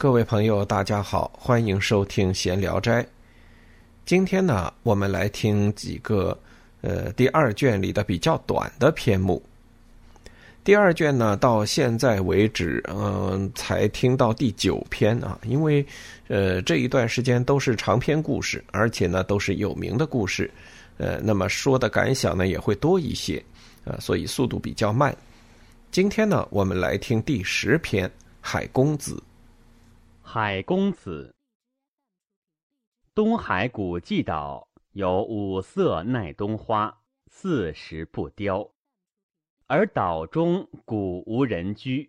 各位朋友，大家好，欢迎收听闲聊斋。今天呢，我们来听几个呃第二卷里的比较短的篇目。第二卷呢，到现在为止，嗯，才听到第九篇啊。因为呃这一段时间都是长篇故事，而且呢都是有名的故事，呃，那么说的感想呢也会多一些呃，所以速度比较慢。今天呢，我们来听第十篇《海公子》。海公子，东海古迹岛有五色耐冬花，四时不凋，而岛中古无人居，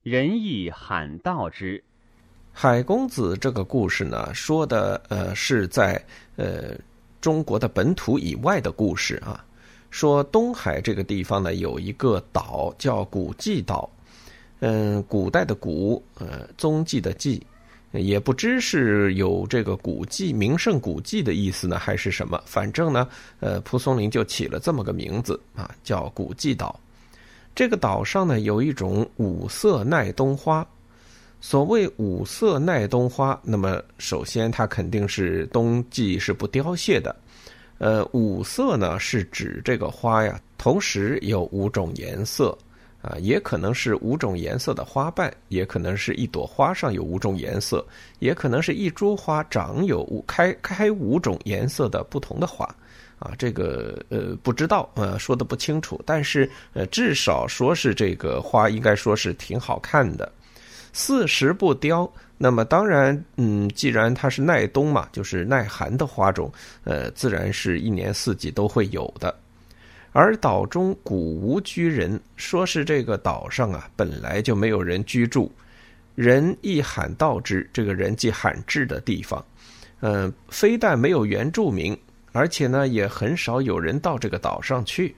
人亦罕到之。海公子这个故事呢，说的呃是在呃中国的本土以外的故事啊。说东海这个地方呢，有一个岛叫古迹岛，嗯，古代的古，呃，踪迹的迹。也不知是有这个古迹、名胜古迹的意思呢，还是什么？反正呢，呃，蒲松龄就起了这么个名字啊，叫古迹岛。这个岛上呢，有一种五色耐冬花。所谓五色耐冬花，那么首先它肯定是冬季是不凋谢的。呃，五色呢是指这个花呀，同时有五种颜色。啊，也可能是五种颜色的花瓣，也可能是一朵花上有五种颜色，也可能是一株花长有五开开五种颜色的不同的花。啊，这个呃不知道，呃说的不清楚，但是呃至少说是这个花应该说是挺好看的。四时不凋，那么当然，嗯，既然它是耐冬嘛，就是耐寒的花种，呃，自然是一年四季都会有的。而岛中古无居人，说是这个岛上啊本来就没有人居住，人一罕到之，这个人迹罕至的地方，嗯，非但没有原住民，而且呢也很少有人到这个岛上去，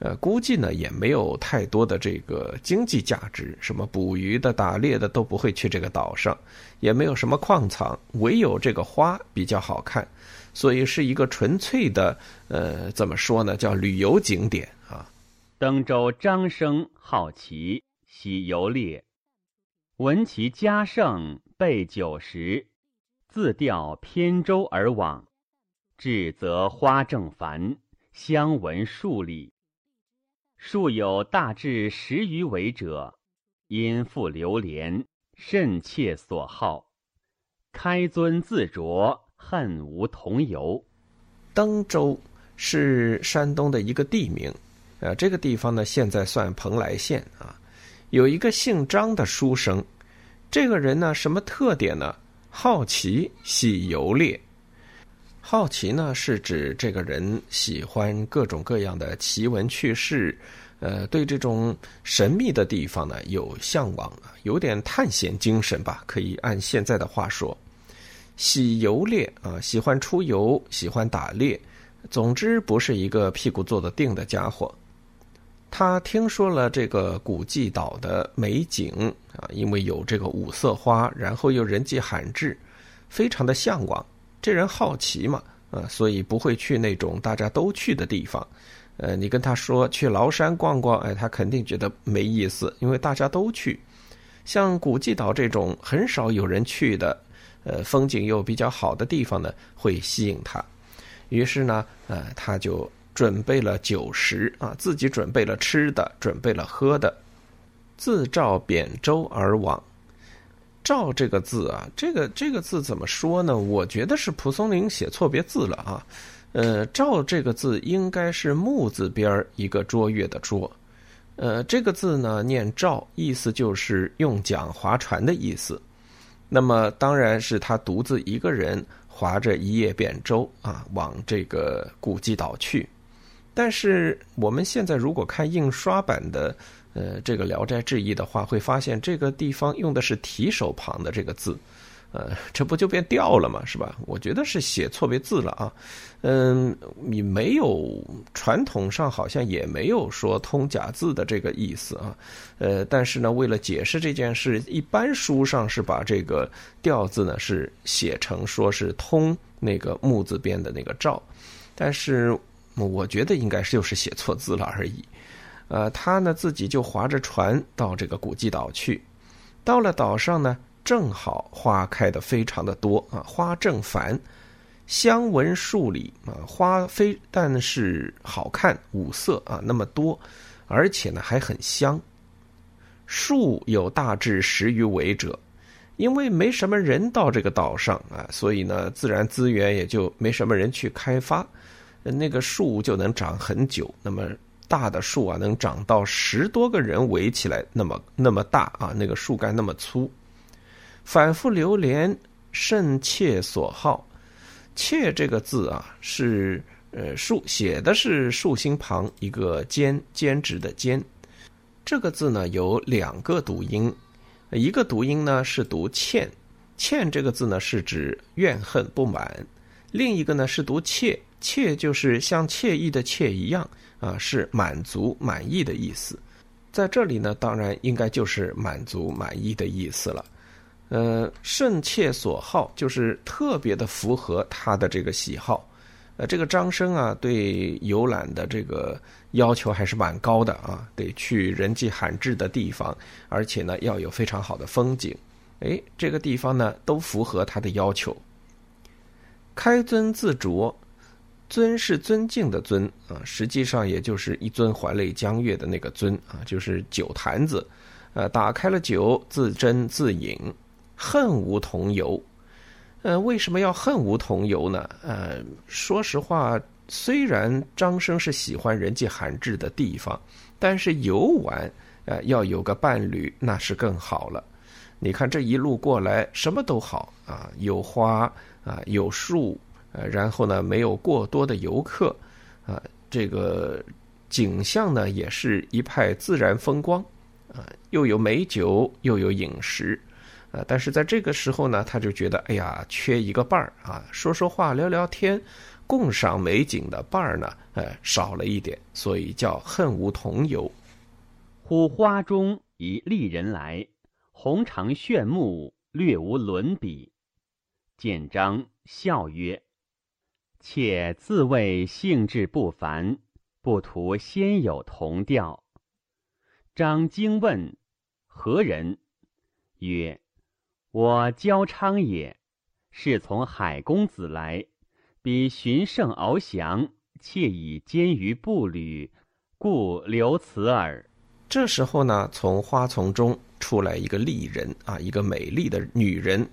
呃，估计呢也没有太多的这个经济价值，什么捕鱼的、打猎的都不会去这个岛上，也没有什么矿藏，唯有这个花比较好看。所以是一个纯粹的，呃，怎么说呢？叫旅游景点啊。登州张生好奇，喜游猎，闻其家盛，备酒食，自调偏舟而往。至则花正繁，相闻数里。数有大至十余围者，因复流连，甚切所好。开尊自酌。恨无同游。登州是山东的一个地名，呃，这个地方呢，现在算蓬莱县啊。有一个姓张的书生，这个人呢，什么特点呢？好奇，喜游猎。好奇呢，是指这个人喜欢各种各样的奇闻趣事，呃，对这种神秘的地方呢有向往，有点探险精神吧，可以按现在的话说。喜游猎啊，喜欢出游，喜欢打猎，总之不是一个屁股坐得定的家伙。他听说了这个古迹岛的美景啊，因为有这个五色花，然后又人迹罕至，非常的向往。这人好奇嘛，啊，所以不会去那种大家都去的地方。呃，你跟他说去崂山逛逛，哎，他肯定觉得没意思，因为大家都去。像古迹岛这种很少有人去的。呃，风景又比较好的地方呢，会吸引他。于是呢，呃，他就准备了酒食啊，自己准备了吃的，准备了喝的，自召扁舟而往。召这个字啊，这个这个字怎么说呢？我觉得是蒲松龄写错别字了啊。呃，召这个字应该是木字边一个卓越的卓。呃，这个字呢念召，意思就是用桨划船的意思。那么当然是他独自一个人划着一叶扁舟啊，往这个古迹岛去。但是我们现在如果看印刷版的呃这个《聊斋志异》的话，会发现这个地方用的是提手旁的这个字。呃，这不就变调了吗？是吧？我觉得是写错别字了啊。嗯，你没有传统上好像也没有说通假字的这个意思啊。呃，但是呢，为了解释这件事，一般书上是把这个调字呢是写成说是通那个木字边的那个赵，但是我觉得应该是就是写错字了而已。呃，他呢自己就划着船到这个古迹岛去，到了岛上呢。正好花开的非常的多啊，花正繁，香闻数里啊，花非但是好看五色啊那么多，而且呢还很香。树有大致十余围者，因为没什么人到这个岛上啊，所以呢自然资源也就没什么人去开发，那个树就能长很久。那么大的树啊，能长到十多个人围起来那么那么大啊，那个树干那么粗。反复流连，甚切所好。切这个字啊，是呃竖写的是竖心旁一个兼兼直的兼。这个字呢有两个读音，一个读音呢是读欠，欠这个字呢是指怨恨不满；另一个呢是读切，切就是像惬意的惬一样啊，是满足满意的意思。在这里呢，当然应该就是满足满意的意思了。呃，甚切所好，就是特别的符合他的这个喜好。呃，这个张生啊，对游览的这个要求还是蛮高的啊，得去人迹罕至的地方，而且呢要有非常好的风景。哎，这个地方呢都符合他的要求。开尊自酌，尊是尊敬的尊啊，实际上也就是一尊怀泪江月的那个尊啊，就是酒坛子。呃，打开了酒，自斟自饮。恨无同游，呃，为什么要恨无同游呢？呃，说实话，虽然张生是喜欢人迹罕至的地方，但是游玩，呃，要有个伴侣那是更好了。你看这一路过来，什么都好啊，有花啊，有树，呃，然后呢，没有过多的游客，啊，这个景象呢，也是一派自然风光，啊，又有美酒，又有饮食。呃，但是在这个时候呢，他就觉得，哎呀，缺一个伴儿啊，说说话、聊聊天、共赏美景的伴儿呢，呃，少了一点，所以叫恨无同游。忽花中一丽人来，红长炫目，略无伦比。见张笑曰：“且自谓兴致不凡，不图先有同调。”张惊问：“何人？”曰：我焦昌也，是从海公子来，比寻胜翱翔，窃以兼于步履，故留此耳。这时候呢，从花丛中出来一个丽人啊，一个美丽的女人。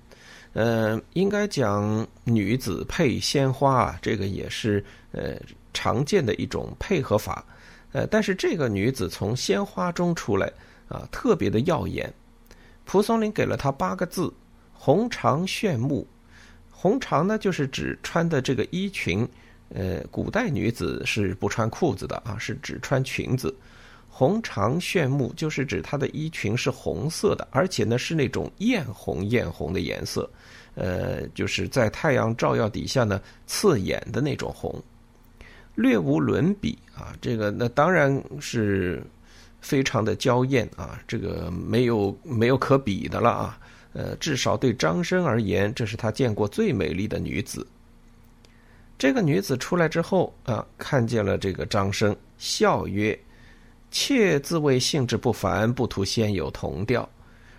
呃，应该讲女子配鲜花啊，这个也是呃常见的一种配合法。呃，但是这个女子从鲜花中出来啊，特别的耀眼。蒲松龄给了他八个字：红长炫目。红长呢，就是指穿的这个衣裙。呃，古代女子是不穿裤子的啊，是只穿裙子。红长炫目，就是指她的衣裙是红色的，而且呢是那种艳红艳红的颜色。呃，就是在太阳照耀底下呢，刺眼的那种红。略无伦比啊，这个那当然是。非常的娇艳啊，这个没有没有可比的了啊，呃，至少对张生而言，这是他见过最美丽的女子。这个女子出来之后啊，看见了这个张生，笑曰：“妾自谓兴致不凡，不图先有同调。”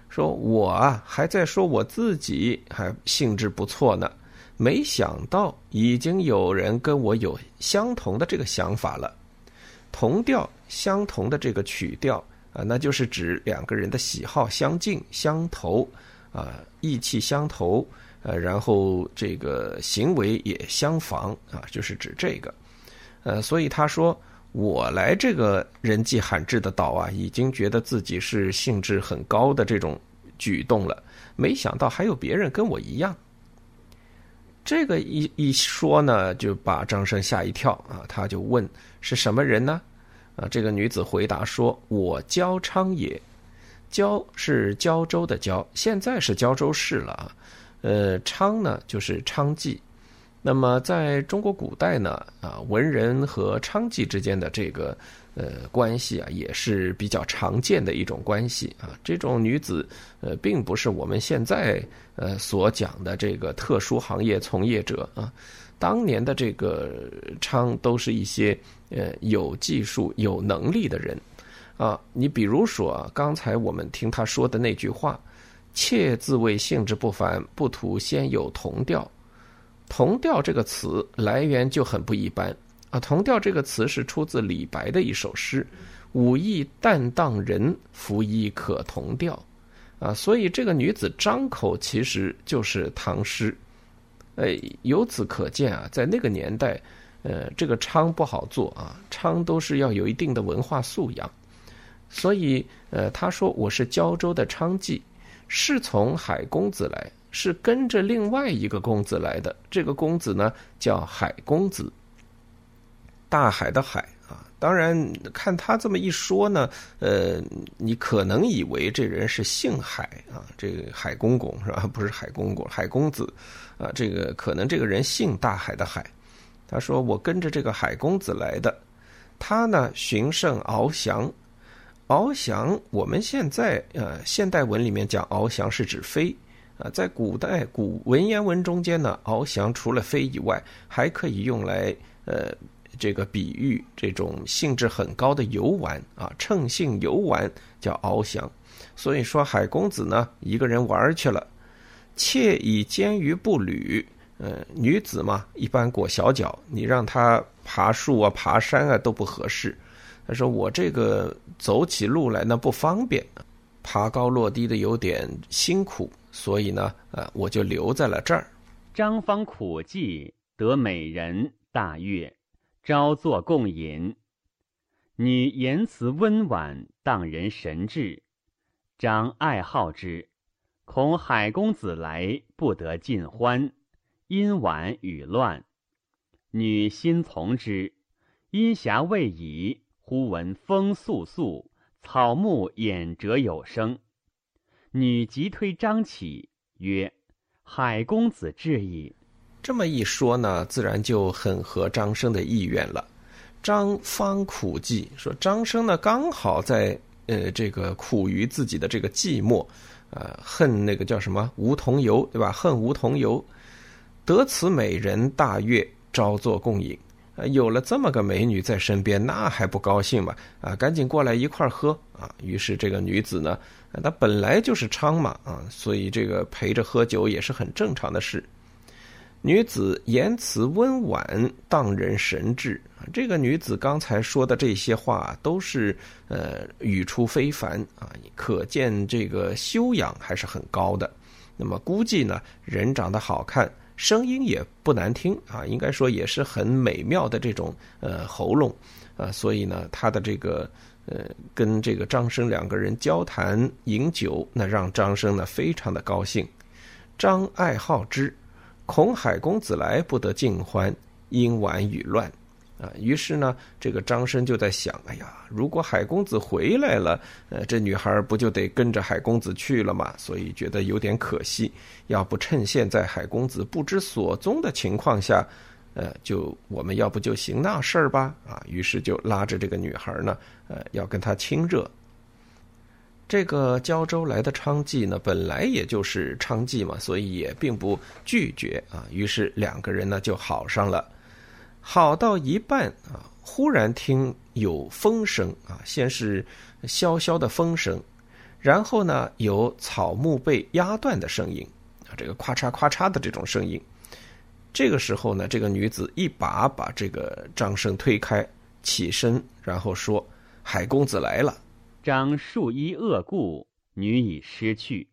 说我啊，还在说我自己还兴致不错呢，没想到已经有人跟我有相同的这个想法了。同调相同的这个曲调啊，那就是指两个人的喜好相近相投啊，意气相投，呃，然后这个行为也相仿啊，就是指这个。呃，所以他说我来这个人迹罕至的岛啊，已经觉得自己是兴致很高的这种举动了，没想到还有别人跟我一样。这个一一说呢，就把张生吓一跳啊！他就问是什么人呢？啊，这个女子回答说：“我焦昌也。焦是胶州的焦，现在是胶州市了啊。呃，昌呢就是娼妓。那么在中国古代呢，啊，文人和娼妓之间的这个。”呃，关系啊，也是比较常见的一种关系啊。这种女子，呃，并不是我们现在呃所讲的这个特殊行业从业者啊。当年的这个娼，都是一些呃有技术、有能力的人啊。你比如说，刚才我们听他说的那句话：“妾自谓性质不凡，不图先有同调。同调这个词来源就很不一般啊。同调这个词是出自李白的一首诗：“武艺旦当人，拂衣可同调。”啊，所以这个女子张口其实就是唐诗。呃，由此可见啊，在那个年代，呃，这个娼不好做啊，娼都是要有一定的文化素养。所以，呃，他说我是胶州的娼妓，是从海公子来，是跟着另外一个公子来的。这个公子呢叫海公子，大海的海啊。当然，看他这么一说呢，呃，你可能以为这人是姓海啊，这个海公公是吧？不是海公公，海公子啊，这个可能这个人姓大海的海。他说我跟着这个海公子来的，他呢寻胜翱翔。翱翔，我们现在呃现代文里面讲翱翔是指飞啊，在古代古文言文中间呢，翱翔除了飞以外，还可以用来呃这个比喻这种兴致很高的游玩啊，乘兴游玩叫翱翔。所以说海公子呢一个人玩去了，妾以肩于步履，呃女子嘛一般裹小脚，你让她爬树啊爬山啊都不合适。他说：“我这个走起路来呢不方便，爬高落低的有点辛苦，所以呢，呃，我就留在了这儿。”张方苦计得美人，大悦，朝坐共饮。女言辞温婉，荡人神志。张爱好之，恐海公子来，不得尽欢，因晚语乱。女心从之，因暇未已。忽闻风簌簌，草木偃折有声。女急推张起，曰：“海公子至矣。”这么一说呢，自然就很合张生的意愿了。张方苦寂，说张生呢刚好在呃这个苦于自己的这个寂寞，呃恨那个叫什么梧桐油，对吧？恨梧桐油，得此美人大悦，朝坐共饮。啊，有了这么个美女在身边，那还不高兴吗？啊，赶紧过来一块喝啊！于是这个女子呢，她本来就是娼嘛，啊，所以这个陪着喝酒也是很正常的事。女子言辞温婉，荡人神志。这个女子刚才说的这些话，都是呃语出非凡啊，可见这个修养还是很高的。那么估计呢，人长得好看。声音也不难听啊，应该说也是很美妙的这种呃喉咙啊，所以呢，她的这个呃跟这个张生两个人交谈饮酒，那让张生呢非常的高兴。张爱好之，恐海公子来不得尽欢，因晚语乱。啊，于是呢，这个张生就在想：哎呀，如果海公子回来了，呃，这女孩不就得跟着海公子去了吗？所以觉得有点可惜。要不趁现在海公子不知所踪的情况下，呃，就我们要不就行那事儿吧？啊，于是就拉着这个女孩呢，呃，要跟她亲热。这个胶州来的娼妓呢，本来也就是娼妓嘛，所以也并不拒绝啊。于是两个人呢就好上了。好到一半啊，忽然听有风声啊，先是萧萧的风声，然后呢有草木被压断的声音啊，这个咔嚓咔嚓的这种声音。这个时候呢，这个女子一把把这个张生推开，起身，然后说：“海公子来了。”张树衣恶故，女已失去。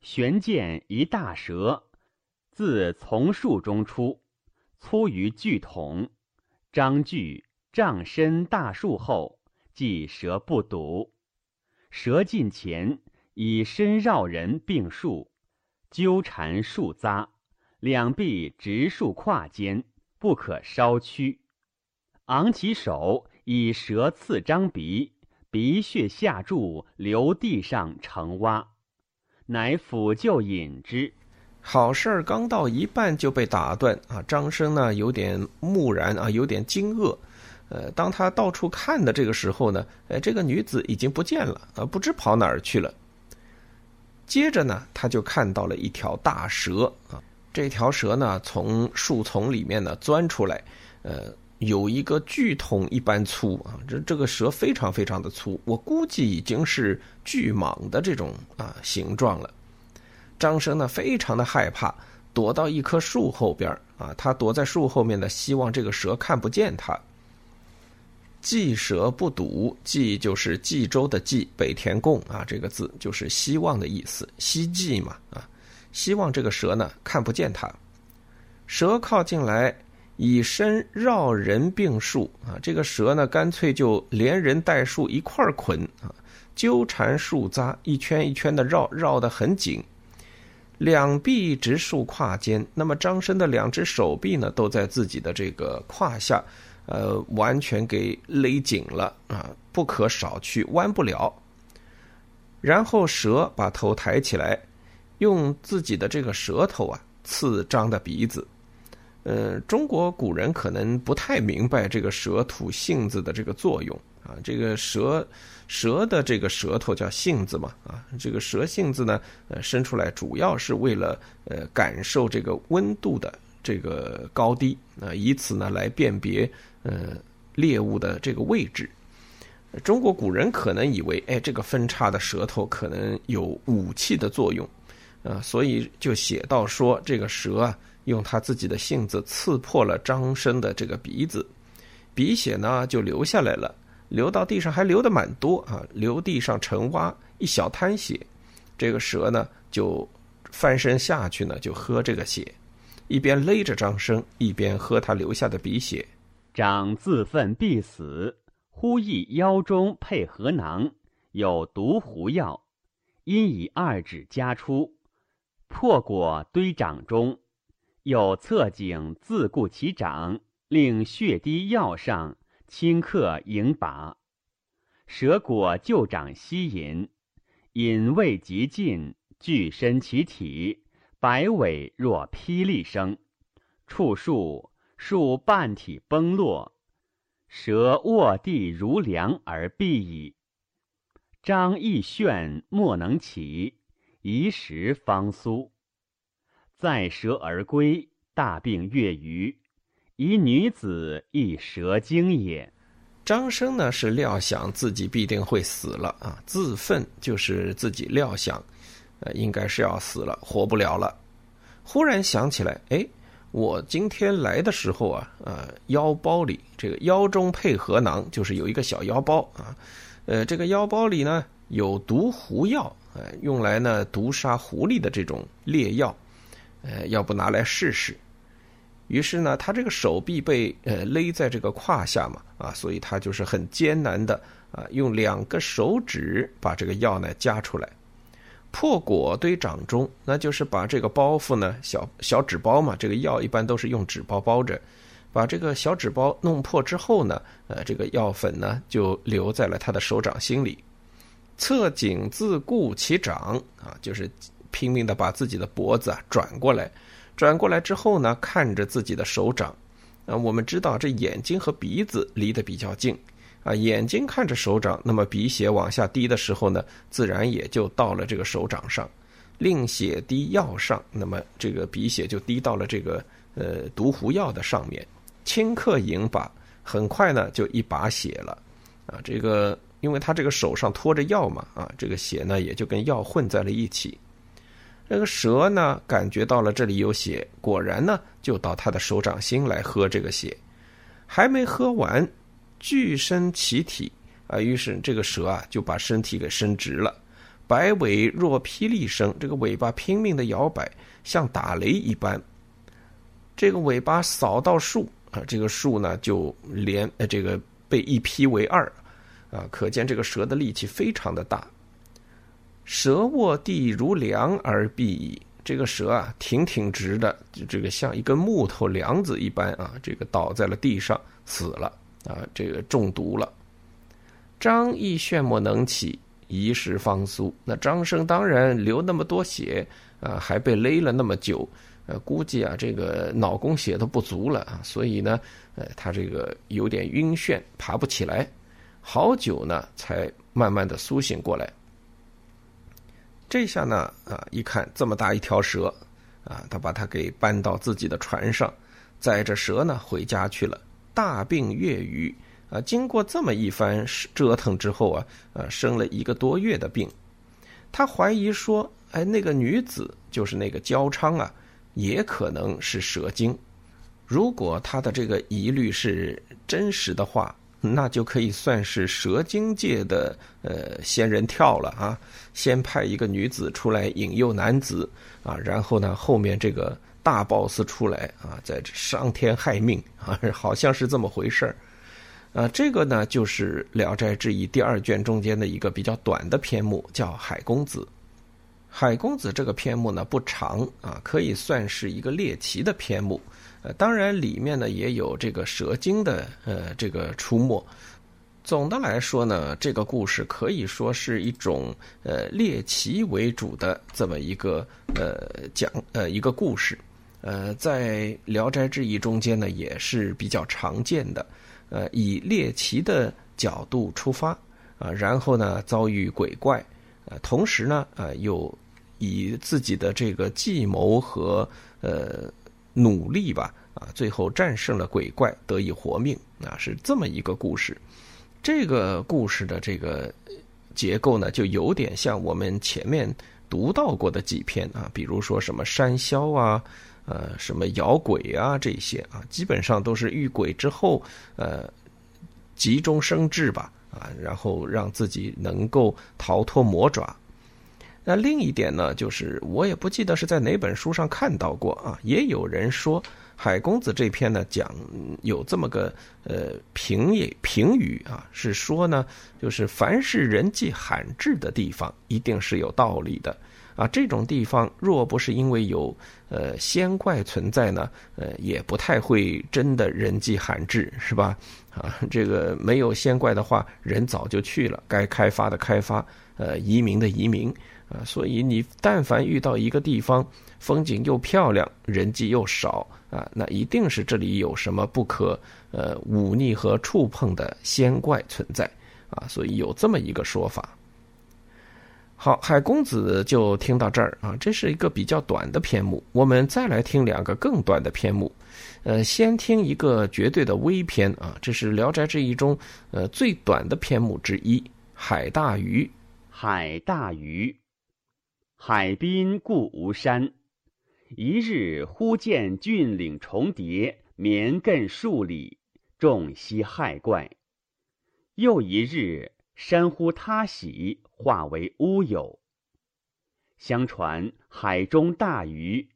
悬见一大蛇，自丛树中出。粗于巨筒，张巨丈深大树后，即蛇不睹。蛇近前，以身绕人并树，纠缠树匝，两臂直竖跨间，不可稍屈。昂起手，以蛇刺张鼻，鼻血下注，流地上成蛙，乃抚救引之。好事儿刚到一半就被打断啊！张生呢有点木然啊，有点惊愕。呃，当他到处看的这个时候呢，呃，这个女子已经不见了啊，不知跑哪儿去了。接着呢，他就看到了一条大蛇啊，这条蛇呢从树丛里面呢钻出来，呃，有一个巨筒一般粗啊，这这个蛇非常非常的粗，我估计已经是巨蟒的这种啊形状了。张生呢非常的害怕，躲到一棵树后边啊，他躲在树后面呢，希望这个蛇看不见他。冀蛇不睹，冀就是冀州的冀，北田贡啊，这个字就是希望的意思，希冀嘛啊，希望这个蛇呢看不见他。蛇靠近来，以身绕人并树啊，这个蛇呢干脆就连人带树一块捆啊，纠缠树扎，一圈一圈的绕，绕得很紧。两臂直竖胯间，那么张生的两只手臂呢都在自己的这个胯下。呃，完全给勒紧了啊，不可少去，弯不了。然后蛇把头抬起来，用自己的这个舌头啊刺张的鼻子。呃，中国古人可能不太明白这个蛇吐信子的这个作用啊。这个蛇蛇的这个舌头叫信子嘛啊，这个蛇信子呢，呃，伸出来主要是为了呃感受这个温度的这个高低啊，以此呢来辨别。呃，猎物的这个位置，中国古人可能以为，哎，这个分叉的舌头可能有武器的作用，啊，所以就写到说，这个蛇啊，用他自己的性子刺破了张生的这个鼻子，鼻血呢就流下来了，流到地上还流的蛮多啊，流地上成洼，一小滩血，这个蛇呢就翻身下去呢，就喝这个血，一边勒着张生，一边喝他流下的鼻血。长自愤必死，忽忆腰中配合囊，有毒狐药，因以二指夹出，破果堆掌中，有侧颈自固其掌，令血滴药上，顷刻盈拔。蛇果就掌吸饮，饮未及尽，俱身其体，百尾若霹雳声，触树。树半体崩落，蛇卧地如梁而毙矣。张翼炫莫能起，一时方苏。载蛇而归，大病月余。一女子亦蛇精也。张生呢是料想自己必定会死了啊，自愤就是自己料想，呃，应该是要死了，活不了了。忽然想起来，哎。我今天来的时候啊，呃，腰包里这个腰中配合囊，就是有一个小腰包啊，呃，这个腰包里呢有毒狐药，呃，用来呢毒杀狐狸的这种烈药，呃，要不拿来试试？于是呢，他这个手臂被呃勒在这个胯下嘛，啊，所以他就是很艰难的啊，用两个手指把这个药呢夹出来。破果堆掌中，那就是把这个包袱呢，小小纸包嘛，这个药一般都是用纸包包着，把这个小纸包弄破之后呢，呃，这个药粉呢就留在了他的手掌心里。侧颈自固其掌啊，就是拼命的把自己的脖子啊转过来，转过来之后呢，看着自己的手掌。啊，我们知道这眼睛和鼻子离得比较近。啊，眼睛看着手掌，那么鼻血往下滴的时候呢，自然也就到了这个手掌上，令血滴药上，那么这个鼻血就滴到了这个呃毒狐药的上面，顷刻饮把，很快呢就一把血了，啊，这个因为他这个手上托着药嘛，啊，这个血呢也就跟药混在了一起，这个蛇呢感觉到了这里有血，果然呢就到他的手掌心来喝这个血，还没喝完。巨身其体啊，于是这个蛇啊就把身体给伸直了，摆尾若霹雳声，这个尾巴拼命的摇摆，像打雷一般。这个尾巴扫到树啊，这个树呢就连呃这个被一劈为二啊，可见这个蛇的力气非常的大。蛇卧地如梁而毙矣，这个蛇啊挺挺直的，就这个像一根木头梁子一般啊，这个倒在了地上死了。啊，这个中毒了。张毅炫目能起，一时方苏。那张生当然流那么多血啊，还被勒了那么久，呃，估计啊，这个脑供血都不足了啊，所以呢，呃，他这个有点晕眩，爬不起来，好久呢，才慢慢的苏醒过来。这下呢，啊，一看这么大一条蛇，啊，他把它给搬到自己的船上，载着蛇呢回家去了。大病月余啊，经过这么一番折腾之后啊，呃，生了一个多月的病。他怀疑说，哎，那个女子就是那个焦昌啊，也可能是蛇精。如果他的这个疑虑是真实的话，那就可以算是蛇精界的呃仙人跳了啊！先派一个女子出来引诱男子啊，然后呢，后面这个大 boss 出来啊，在这伤天害命啊，好像是这么回事儿。啊，这个呢，就是《聊斋志异》第二卷中间的一个比较短的篇目，叫《海公子》。海公子这个篇目呢不长啊，可以算是一个猎奇的篇目。呃，当然里面呢也有这个蛇精的呃这个出没。总的来说呢，这个故事可以说是一种呃猎奇为主的这么一个呃讲呃一个故事。呃，在《聊斋志异》中间呢也是比较常见的。呃，以猎奇的角度出发啊，然后呢遭遇鬼怪，呃，同时呢呃又以自己的这个计谋和呃。努力吧，啊，最后战胜了鬼怪，得以活命，啊，是这么一个故事。这个故事的这个结构呢，就有点像我们前面读到过的几篇啊，比如说什么山魈啊，呃，什么咬鬼啊这些啊，基本上都是遇鬼之后，呃，急中生智吧，啊，然后让自己能够逃脱魔爪。那另一点呢，就是我也不记得是在哪本书上看到过啊，也有人说海公子这篇呢讲有这么个呃评也评语啊，是说呢，就是凡是人迹罕至的地方，一定是有道理的啊。这种地方若不是因为有呃仙怪存在呢，呃也不太会真的人迹罕至，是吧？啊，这个没有仙怪的话，人早就去了，该开发的开发，呃，移民的移民。啊，所以你但凡遇到一个地方，风景又漂亮，人迹又少啊，那一定是这里有什么不可呃忤逆和触碰的仙怪存在啊，所以有这么一个说法。好，海公子就听到这儿啊，这是一个比较短的篇目，我们再来听两个更短的篇目，呃，先听一个绝对的微篇啊，这是《聊斋志异》中呃最短的篇目之一，《海大鱼》。海大鱼。海滨故无山，一日忽见峻岭重叠，绵亘数里，众悉骇怪。又一日，山忽塌洗，化为乌有。相传海中大鱼，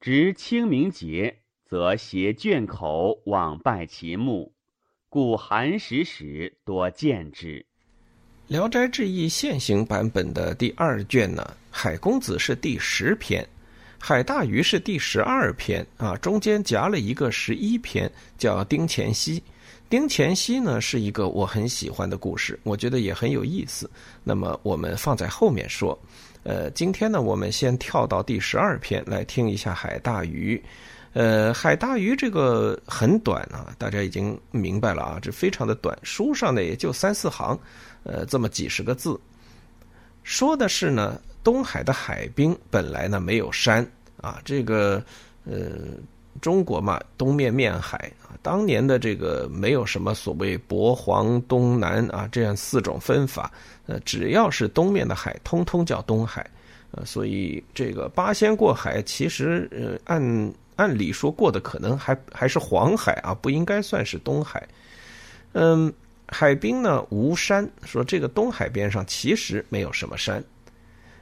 值清明节，则携卷口往拜其墓，故寒食时多见之。《聊斋志异》现行版本的第二卷呢，海公子是第十篇，海大鱼是第十二篇啊，中间夹了一个十一篇，叫丁乾熙。丁乾熙呢是一个我很喜欢的故事，我觉得也很有意思。那么我们放在后面说。呃，今天呢，我们先跳到第十二篇来听一下海大鱼。呃，海大鱼这个很短啊，大家已经明白了啊，这非常的短，书上呢也就三四行。呃，这么几十个字，说的是呢，东海的海滨本来呢没有山啊，这个呃，中国嘛，东面面海啊，当年的这个没有什么所谓渤黄东南啊这样四种分法，呃，只要是东面的海，通通叫东海，呃，所以这个八仙过海，其实呃按按理说过的可能还还是黄海啊，不应该算是东海，嗯。海滨呢无山，说这个东海边上其实没有什么山。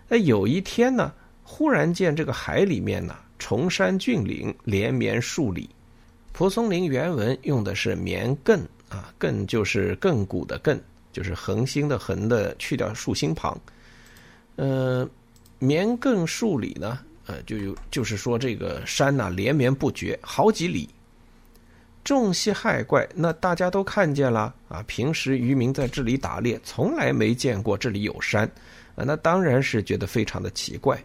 那有一天呢，忽然见这个海里面呢，崇山峻岭连绵数里。蒲松龄原文用的是“绵亘”啊，“亘”就是亘古的“亘”，就是恒星的“恒”的去掉竖心旁。呃，绵亘数里呢，呃，就有就是说这个山呐连绵不绝，好几里。众悉害怪，那大家都看见了啊！平时渔民在这里打猎，从来没见过这里有山啊，那当然是觉得非常的奇怪。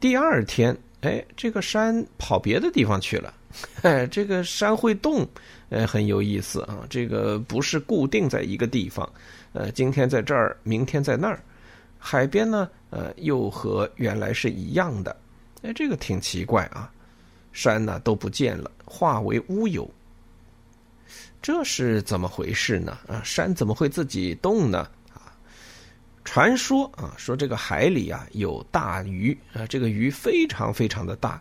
第二天，哎，这个山跑别的地方去了，哎，这个山会动，呃，很有意思啊。这个不是固定在一个地方，呃，今天在这儿，明天在那儿。海边呢，呃，又和原来是一样的，哎，这个挺奇怪啊。山呢都不见了，化为乌有。这是怎么回事呢？啊，山怎么会自己动呢？啊，传说啊，说这个海里啊有大鱼啊，这个鱼非常非常的大，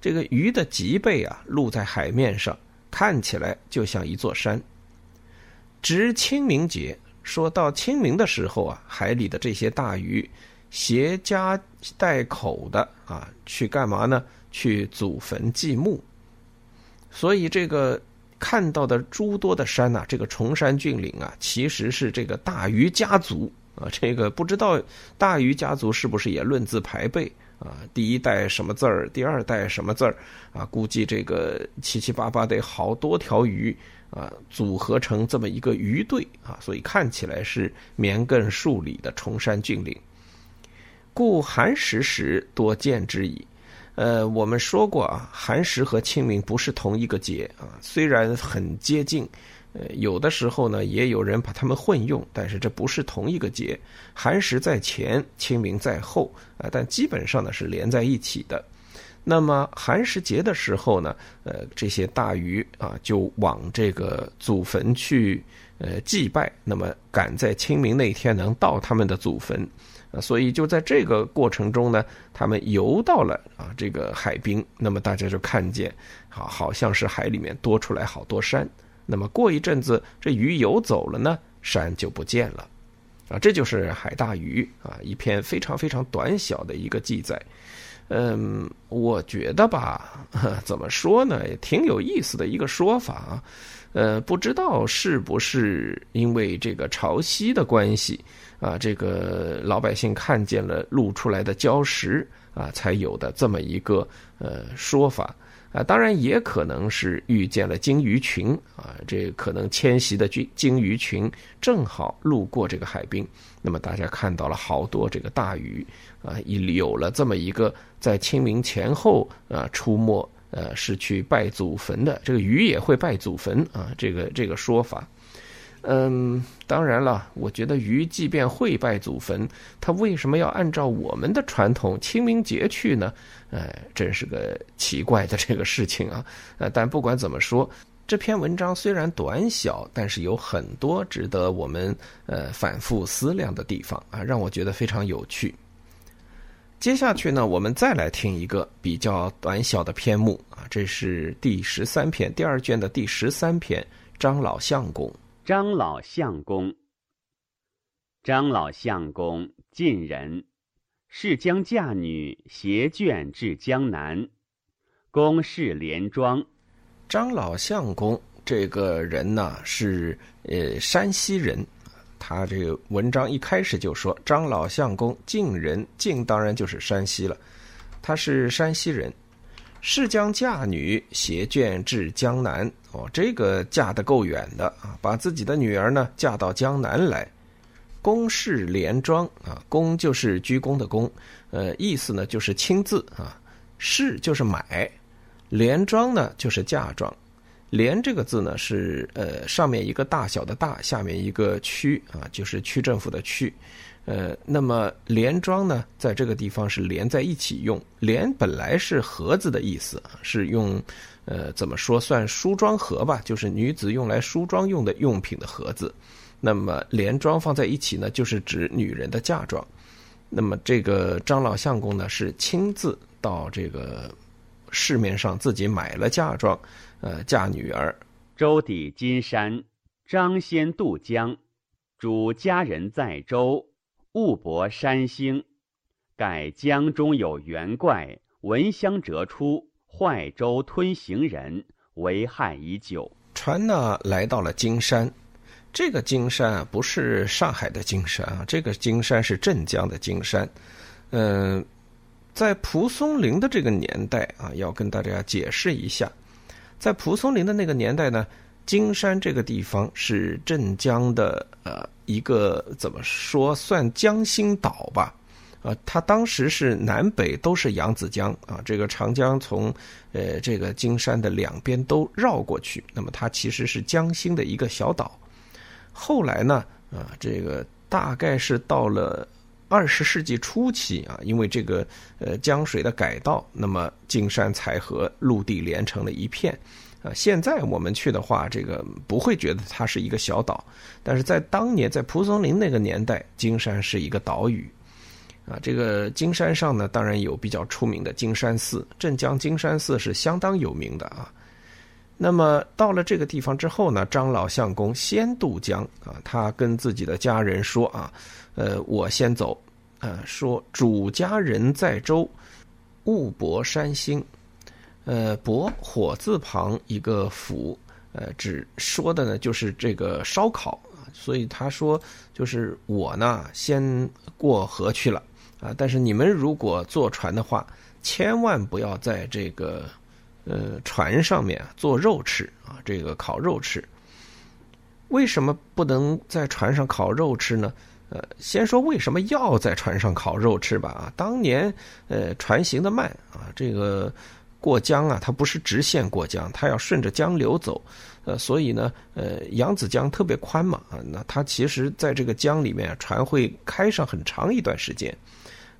这个鱼的脊背啊露在海面上，看起来就像一座山。值清明节，说到清明的时候啊，海里的这些大鱼携家带口的啊，去干嘛呢？去祖坟祭墓。所以这个看到的诸多的山呐，这个崇山峻岭啊，其实是这个大鱼家族。啊，这个不知道大禹家族是不是也论字排辈啊？第一代什么字儿，第二代什么字儿啊？估计这个七七八八得好多条鱼啊，组合成这么一个鱼队啊，所以看起来是绵亘数里的崇山峻岭。故寒食时多见之矣。呃，我们说过啊，寒食和清明不是同一个节啊，虽然很接近。呃，有的时候呢，也有人把它们混用，但是这不是同一个节，寒食在前，清明在后啊，但基本上呢是连在一起的。那么寒食节的时候呢，呃，这些大鱼啊就往这个祖坟去呃祭拜，那么赶在清明那天能到他们的祖坟啊，所以就在这个过程中呢，他们游到了啊这个海滨，那么大家就看见，好好像是海里面多出来好多山。那么过一阵子，这鱼游走了呢，山就不见了，啊，这就是海大鱼啊，一篇非常非常短小的一个记载。嗯，我觉得吧，怎么说呢，也挺有意思的一个说法啊。呃，不知道是不是因为这个潮汐的关系啊，这个老百姓看见了露出来的礁石啊，才有的这么一个呃说法。啊，当然也可能是遇见了鲸鱼群啊，这可能迁徙的鲸鲸鱼群正好路过这个海滨，那么大家看到了好多这个大鱼啊，一有了这么一个在清明前后啊出没，呃，是去拜祖坟的，这个鱼也会拜祖坟啊，这个这个说法。嗯，当然了，我觉得鱼即便会拜祖坟，它为什么要按照我们的传统清明节去呢？哎，真是个奇怪的这个事情啊！呃，但不管怎么说，这篇文章虽然短小，但是有很多值得我们呃反复思量的地方啊，让我觉得非常有趣。接下去呢，我们再来听一个比较短小的篇目啊，这是第十三篇，第二卷的第十三篇，张老相公。张老相公，张老相公，晋人，是将嫁女携眷至江南，公事连庄。张老相公这个人呢，是呃山西人。他这个文章一开始就说张老相公晋人，晋当然就是山西了。他是山西人。是将嫁女携眷至江南哦，这个嫁得够远的啊，把自己的女儿呢嫁到江南来。公事连庄啊，公就是鞠躬的躬，呃，意思呢就是亲自啊，是就是买，连庄呢就是嫁妆。连这个字呢是呃上面一个大小的大，下面一个区啊，就是区政府的区。呃，那么连庄呢，在这个地方是连在一起用。连本来是盒子的意思，是用，呃，怎么说算梳妆盒吧，就是女子用来梳妆用的用品的盒子。那么连庄放在一起呢，就是指女人的嫁妆。那么这个张老相公呢，是亲自到这个市面上自己买了嫁妆，呃，嫁女儿。周抵金山，张先渡江，主家人在舟。雾泊山星，盖江中有猿怪，闻香折出，坏舟吞行人，为害已久。船呢来到了金山，这个金山啊不是上海的金山啊，这个金山是镇江的金山。嗯，在蒲松龄的这个年代啊，要跟大家解释一下，在蒲松龄的那个年代呢，金山这个地方是镇江的呃。一个怎么说算江心岛吧，啊，它当时是南北都是扬子江啊，这个长江从呃这个金山的两边都绕过去，那么它其实是江心的一个小岛。后来呢，啊，这个大概是到了二十世纪初期啊，因为这个呃江水的改道，那么金山才和陆地连成了一片。啊，现在我们去的话，这个不会觉得它是一个小岛，但是在当年在蒲松龄那个年代，金山是一个岛屿。啊，这个金山上呢，当然有比较出名的金山寺，镇江金山寺是相当有名的啊。那么到了这个地方之后呢，张老相公先渡江啊，他跟自己的家人说啊，呃，我先走，呃，说主家人在舟，勿泊山星，呃，泊火字旁一个府，呃，只说的呢就是这个烧烤所以他说就是我呢先过河去了。啊！但是你们如果坐船的话，千万不要在这个呃船上面做肉吃啊，这个烤肉吃。为什么不能在船上烤肉吃呢？呃，先说为什么要在船上烤肉吃吧。啊，当年呃船行的慢啊，这个过江啊，它不是直线过江，它要顺着江流走。呃，所以呢，呃，扬子江特别宽嘛，啊，那它其实在这个江里面，船会开上很长一段时间。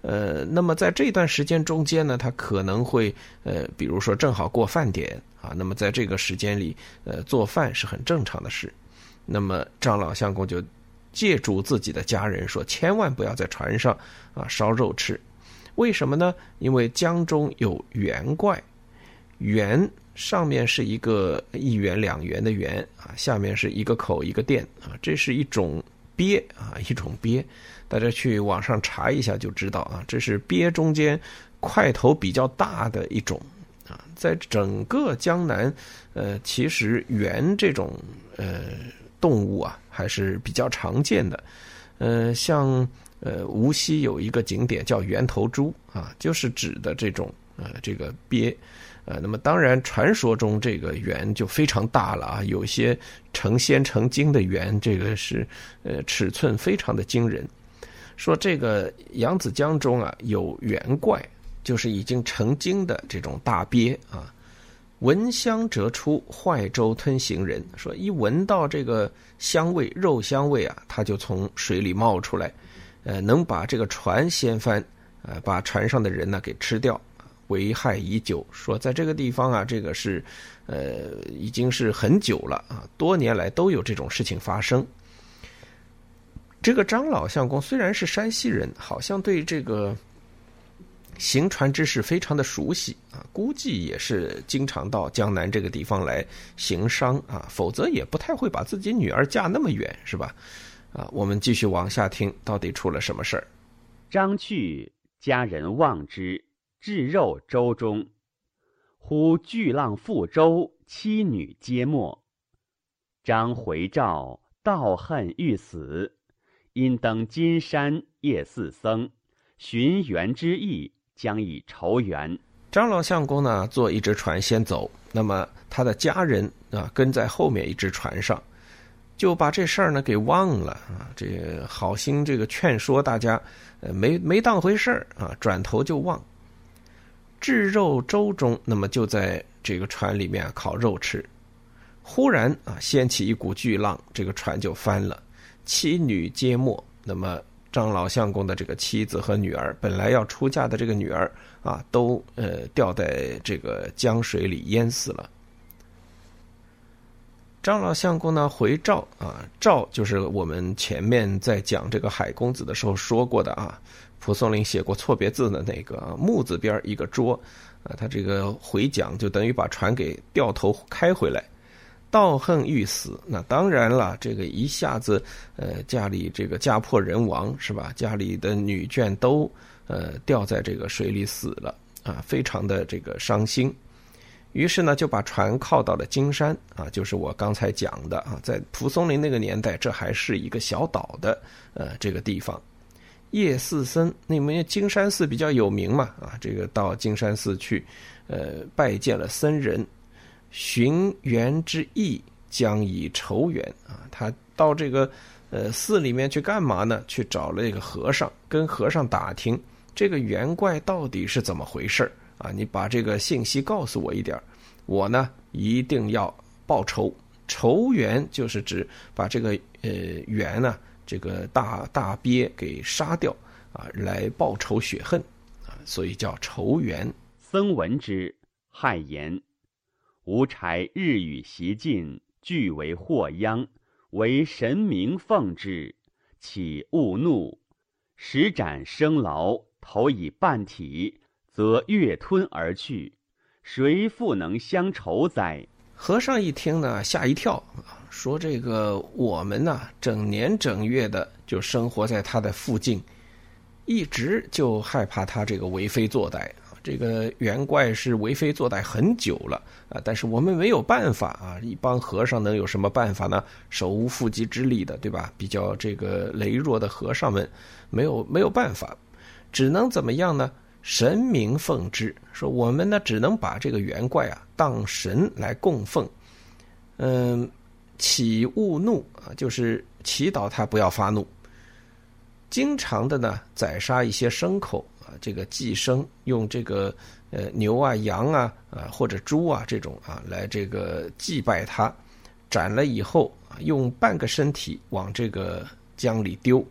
呃，那么在这段时间中间呢，他可能会呃，比如说正好过饭点啊，那么在这个时间里，呃，做饭是很正常的事。那么张老相公就借助自己的家人说，千万不要在船上啊烧肉吃。为什么呢？因为江中有猿怪，猿上面是一个一元两元的元啊，下面是一个口一个店啊，这是一种鳖啊，一种鳖。大家去网上查一下就知道啊，这是鳖中间块头比较大的一种啊，在整个江南，呃，其实猿这种呃动物啊还是比较常见的。呃，像呃无锡有一个景点叫猿头猪啊，就是指的这种呃这个鳖。呃，那么当然传说中这个猿就非常大了啊，有些成仙成精的猿，这个是呃尺寸非常的惊人。说这个扬子江中啊有猿怪，就是已经成精的这种大鳖啊，闻香蛰出，坏舟吞行人。说一闻到这个香味，肉香味啊，它就从水里冒出来，呃，能把这个船掀翻，呃，把船上的人呢给吃掉，危害已久。说在这个地方啊，这个是，呃，已经是很久了啊，多年来都有这种事情发生。这个张老相公虽然是山西人，好像对这个行船之事非常的熟悉啊，估计也是经常到江南这个地方来行商啊，否则也不太会把自己女儿嫁那么远，是吧？啊，我们继续往下听，到底出了什么事儿？张去家人望之，至肉舟中，忽巨浪覆舟，妻女皆没。张回照，道恨欲死。因登金山夜四僧，寻缘之意，将以酬缘。张老相公呢，坐一只船先走，那么他的家人啊，跟在后面一只船上，就把这事儿呢给忘了啊。这个好心这个劝说大家，呃，没没当回事儿啊，转头就忘。炙肉粥中，那么就在这个船里面烤肉吃，忽然啊，掀起一股巨浪，这个船就翻了。妻女皆没。那么张老相公的这个妻子和女儿，本来要出嫁的这个女儿啊，都呃掉在这个江水里淹死了。张老相公呢回赵啊，赵就是我们前面在讲这个海公子的时候说过的啊，蒲松龄写过错别字的那个木字边一个桌啊，他这个回讲就等于把船给掉头开回来。道恨欲死，那当然了，这个一下子，呃，家里这个家破人亡是吧？家里的女眷都呃掉在这个水里死了啊，非常的这个伤心。于是呢，就把船靠到了金山啊，就是我刚才讲的啊，在蒲松龄那个年代，这还是一个小岛的呃这个地方。叶寺僧，那么金山寺比较有名嘛啊，这个到金山寺去，呃，拜见了僧人。寻缘之意，将以酬缘啊！他到这个呃寺里面去干嘛呢？去找了一个和尚，跟和尚打听这个缘怪到底是怎么回事啊！你把这个信息告诉我一点我呢一定要报仇。仇缘就是指把这个呃缘呢这个大大鳖给杀掉啊，来报仇雪恨啊，所以叫仇缘。僧闻之，骇言。吾柴日与习尽，俱为祸殃，为神明奉之，岂勿怒？使斩生劳，投以半体，则越吞而去。谁复能相酬哉？和尚一听呢，吓一跳，说：“这个我们呢，整年整月的就生活在他的附近，一直就害怕他这个为非作歹。这个元怪是为非作歹很久了啊，但是我们没有办法啊。一帮和尚能有什么办法呢？手无缚鸡之力的，对吧？比较这个羸弱的和尚们，没有没有办法，只能怎么样呢？”神明奉之，说我们呢只能把这个元怪啊当神来供奉，嗯，祈勿怒啊，就是祈祷他不要发怒。经常的呢宰杀一些牲口啊，这个祭牲用这个呃牛啊、羊啊啊或者猪啊这种啊来这个祭拜他，斩了以后啊用半个身体往这个江里丢，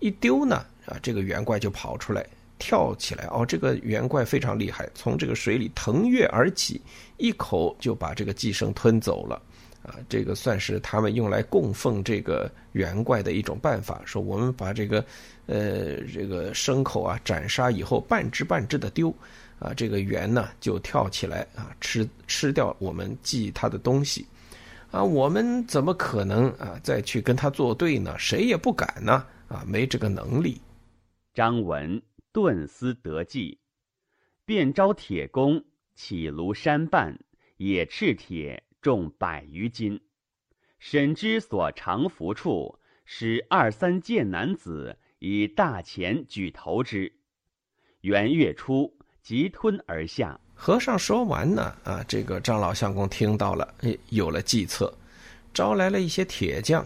一丢呢啊这个元怪就跑出来。跳起来哦，这个圆怪非常厉害，从这个水里腾跃而起，一口就把这个寄生吞走了。啊，这个算是他们用来供奉这个圆怪的一种办法。说我们把这个呃这个牲口啊斩杀以后，半只半只的丢，啊，这个猿呢就跳起来啊吃吃掉我们寄他的东西。啊，我们怎么可能啊再去跟他作对呢？谁也不敢呢。啊，没这个能力。张文。顿思得计，便招铁工起炉山半，也赤铁重百余斤，审之所长服处，使二三健男子以大钱举投之。元月初，即吞而下。和尚说完呢，啊，这个张老相公听到了，有了计策，招来了一些铁匠。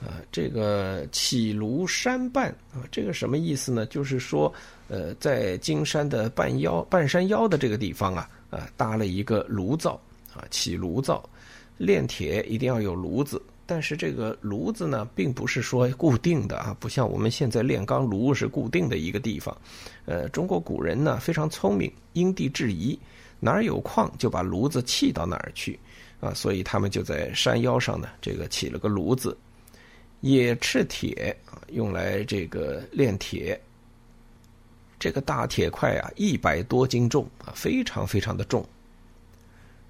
啊，这个起炉山半啊，这个什么意思呢？就是说，呃，在金山的半腰、半山腰的这个地方啊，啊，搭了一个炉灶啊，起炉灶，炼铁一定要有炉子，但是这个炉子呢，并不是说固定的啊，不像我们现在炼钢炉是固定的一个地方。呃，中国古人呢非常聪明，因地制宜，哪儿有矿就把炉子砌到哪儿去啊，所以他们就在山腰上呢，这个起了个炉子。冶赤铁啊，用来这个炼铁。这个大铁块啊，一百多斤重啊，非常非常的重。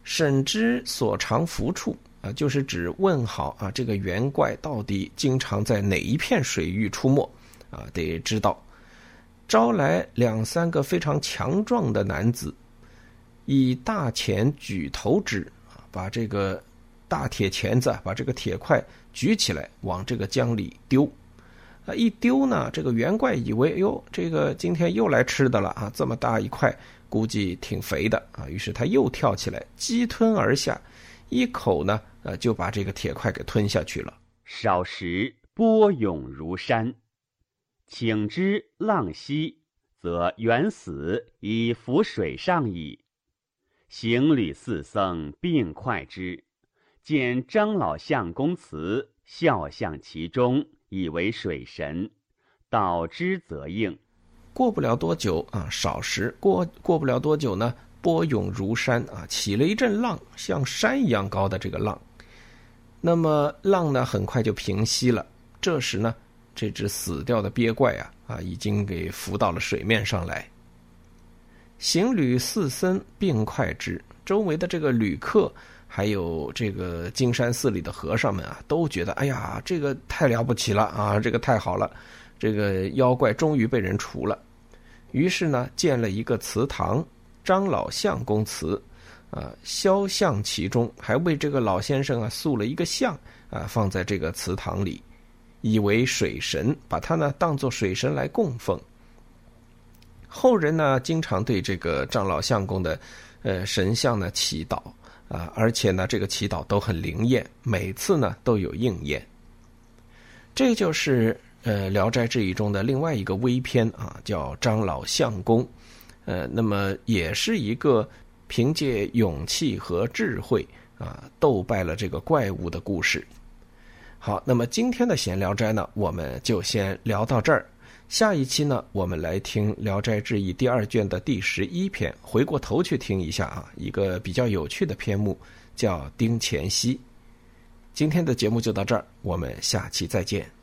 沈之所长伏处啊，就是指问好啊，这个元怪到底经常在哪一片水域出没啊？得知道。招来两三个非常强壮的男子，以大钳举头之啊，把这个大铁钳子，把这个铁块。举起来往这个江里丢，啊，一丢呢，这个元怪以为哟，这个今天又来吃的了啊，这么大一块，估计挺肥的啊，于是他又跳起来，激吞而下，一口呢，呃，就把这个铁块给吞下去了。少时波涌如山，请之浪息，则猿死以浮水上矣。行旅四僧并快之。见张老相公祠，笑向其中，以为水神，导之则应。过不了多久啊，少时过过不了多久呢，波涌如山啊，起了一阵浪，像山一样高的这个浪。那么浪呢，很快就平息了。这时呢，这只死掉的鳖怪啊啊，已经给浮到了水面上来。行旅四僧并快之，周围的这个旅客。还有这个金山寺里的和尚们啊，都觉得哎呀，这个太了不起了啊，这个太好了，这个妖怪终于被人除了。于是呢，建了一个祠堂，张老相公祠，啊，肖像其中，还为这个老先生啊塑了一个像啊，放在这个祠堂里，以为水神，把他呢当做水神来供奉。后人呢，经常对这个张老相公的呃神像呢祈祷。啊，而且呢，这个祈祷都很灵验，每次呢都有应验。这就是呃《聊斋志异》中的另外一个微篇啊，叫张老相公。呃，那么也是一个凭借勇气和智慧啊斗败了这个怪物的故事。好，那么今天的闲聊斋呢，我们就先聊到这儿。下一期呢，我们来听《聊斋志异》第二卷的第十一篇。回过头去听一下啊，一个比较有趣的篇目，叫丁乾熙。今天的节目就到这儿，我们下期再见。